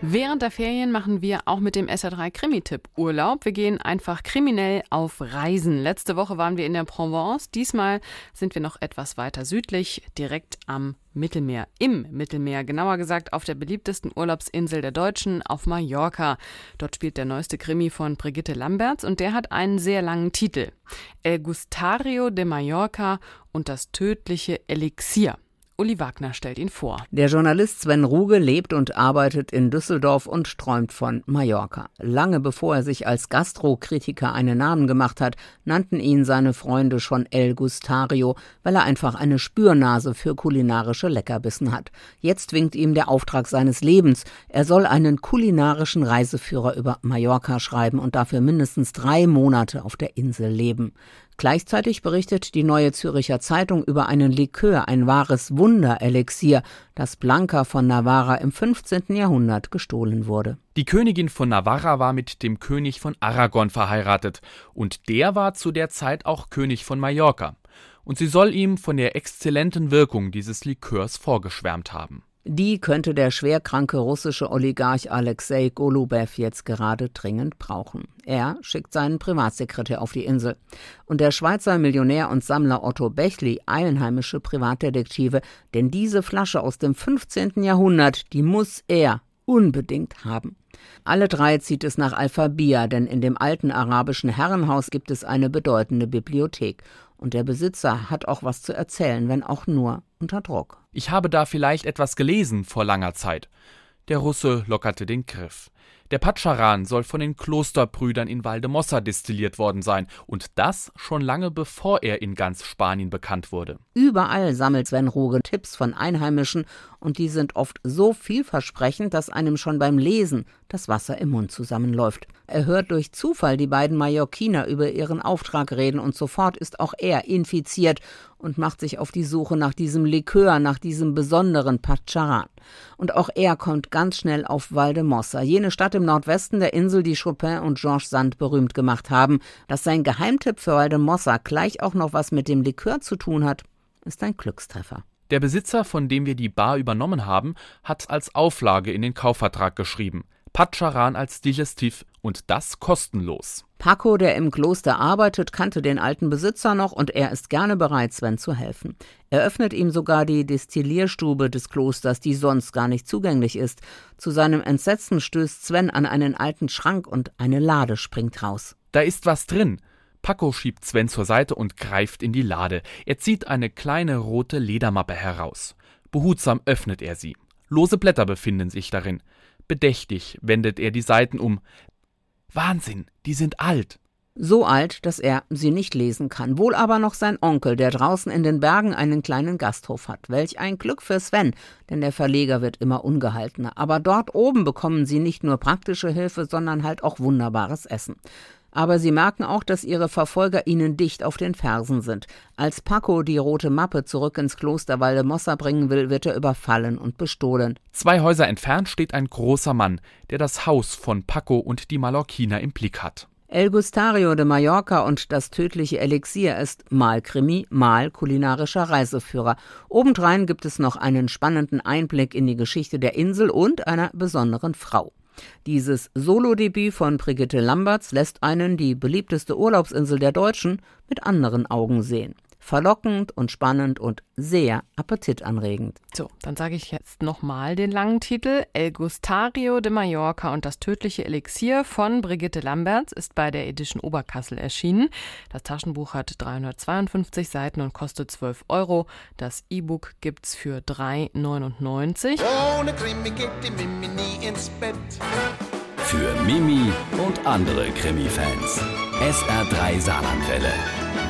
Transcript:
Während der Ferien machen wir auch mit dem SR3 Krimi-Tipp Urlaub. Wir gehen einfach kriminell auf Reisen. Letzte Woche waren wir in der Provence. Diesmal sind wir noch etwas weiter südlich, direkt am Mittelmeer. Im Mittelmeer, genauer gesagt auf der beliebtesten Urlaubsinsel der Deutschen, auf Mallorca. Dort spielt der neueste Krimi von Brigitte Lamberts und der hat einen sehr langen Titel. El Gustario de Mallorca und das tödliche Elixier. Uli Wagner stellt ihn vor. Der Journalist Sven Ruge lebt und arbeitet in Düsseldorf und träumt von Mallorca. Lange bevor er sich als Gastrokritiker einen Namen gemacht hat, nannten ihn seine Freunde schon El Gustario, weil er einfach eine Spürnase für kulinarische Leckerbissen hat. Jetzt winkt ihm der Auftrag seines Lebens. Er soll einen kulinarischen Reiseführer über Mallorca schreiben und dafür mindestens drei Monate auf der Insel leben. Gleichzeitig berichtet die Neue Züricher Zeitung über einen Likör, ein wahres Wunderelixier, das Blanca von Navarra im 15. Jahrhundert gestohlen wurde. Die Königin von Navarra war mit dem König von Aragon verheiratet und der war zu der Zeit auch König von Mallorca. Und sie soll ihm von der exzellenten Wirkung dieses Likörs vorgeschwärmt haben. Die könnte der schwerkranke russische Oligarch Alexei Golubew jetzt gerade dringend brauchen. Er schickt seinen Privatsekretär auf die Insel. Und der Schweizer Millionär und Sammler Otto Bechli, einheimische Privatdetektive, denn diese Flasche aus dem 15. Jahrhundert, die muss er unbedingt haben. Alle drei zieht es nach Alphabia, denn in dem alten arabischen Herrenhaus gibt es eine bedeutende Bibliothek. Und der Besitzer hat auch was zu erzählen, wenn auch nur unter Druck. Ich habe da vielleicht etwas gelesen vor langer Zeit. Der Russe lockerte den Griff. Der Patscharan soll von den Klosterbrüdern in Valdemossa destilliert worden sein und das schon lange bevor er in ganz Spanien bekannt wurde. Überall sammelt Sven Ruge Tipps von Einheimischen und die sind oft so vielversprechend, dass einem schon beim Lesen das Wasser im Mund zusammenläuft. Er hört durch Zufall die beiden Mallorquiner über ihren Auftrag reden und sofort ist auch er infiziert und macht sich auf die Suche nach diesem Likör, nach diesem besonderen Pacharan. Und auch er kommt ganz schnell auf Valdemossa, jene Stadt im Nordwesten der Insel, die Chopin und Georges Sand berühmt gemacht haben. Dass sein Geheimtipp für Valdemossa gleich auch noch was mit dem Likör zu tun hat, ist ein Glückstreffer. Der Besitzer, von dem wir die Bar übernommen haben, hat als Auflage in den Kaufvertrag geschrieben. Pacharan als Digestiv und das kostenlos. Paco, der im Kloster arbeitet, kannte den alten Besitzer noch und er ist gerne bereit, Sven zu helfen. Er öffnet ihm sogar die Destillierstube des Klosters, die sonst gar nicht zugänglich ist. Zu seinem Entsetzen stößt Sven an einen alten Schrank und eine Lade springt raus. Da ist was drin. Paco schiebt Sven zur Seite und greift in die Lade. Er zieht eine kleine rote Ledermappe heraus. Behutsam öffnet er sie. Lose Blätter befinden sich darin. Bedächtig wendet er die Seiten um. Wahnsinn, die sind alt. So alt, dass er sie nicht lesen kann. Wohl aber noch sein Onkel, der draußen in den Bergen einen kleinen Gasthof hat. Welch ein Glück für Sven, denn der Verleger wird immer ungehaltener. Aber dort oben bekommen sie nicht nur praktische Hilfe, sondern halt auch wunderbares Essen. Aber sie merken auch, dass ihre Verfolger ihnen dicht auf den Fersen sind. Als Paco die rote Mappe zurück ins Kloster Valdemossa bringen will, wird er überfallen und bestohlen. Zwei Häuser entfernt steht ein großer Mann, der das Haus von Paco und die Mallorquiner im Blick hat. El Gustario de Mallorca und das tödliche Elixier ist mal Krimi, mal kulinarischer Reiseführer. Obendrein gibt es noch einen spannenden Einblick in die Geschichte der Insel und einer besonderen Frau. Dieses Solodebüt von Brigitte Lamberts lässt einen die beliebteste Urlaubsinsel der Deutschen mit anderen Augen sehen verlockend und spannend und sehr appetitanregend. So, dann sage ich jetzt nochmal den langen Titel. El Gustario de Mallorca und das tödliche Elixier von Brigitte Lamberts ist bei der Edition Oberkassel erschienen. Das Taschenbuch hat 352 Seiten und kostet 12 Euro. Das E-Book gibt's für 3,99. Ohne Krimi geht die Mimi nie ins Bett. Für Mimi und andere Krimi-Fans. SR3 Saarlandwelle.